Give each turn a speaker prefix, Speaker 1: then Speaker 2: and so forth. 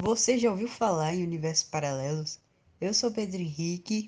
Speaker 1: Você já ouviu falar em universos paralelos? Eu sou Pedro Henrique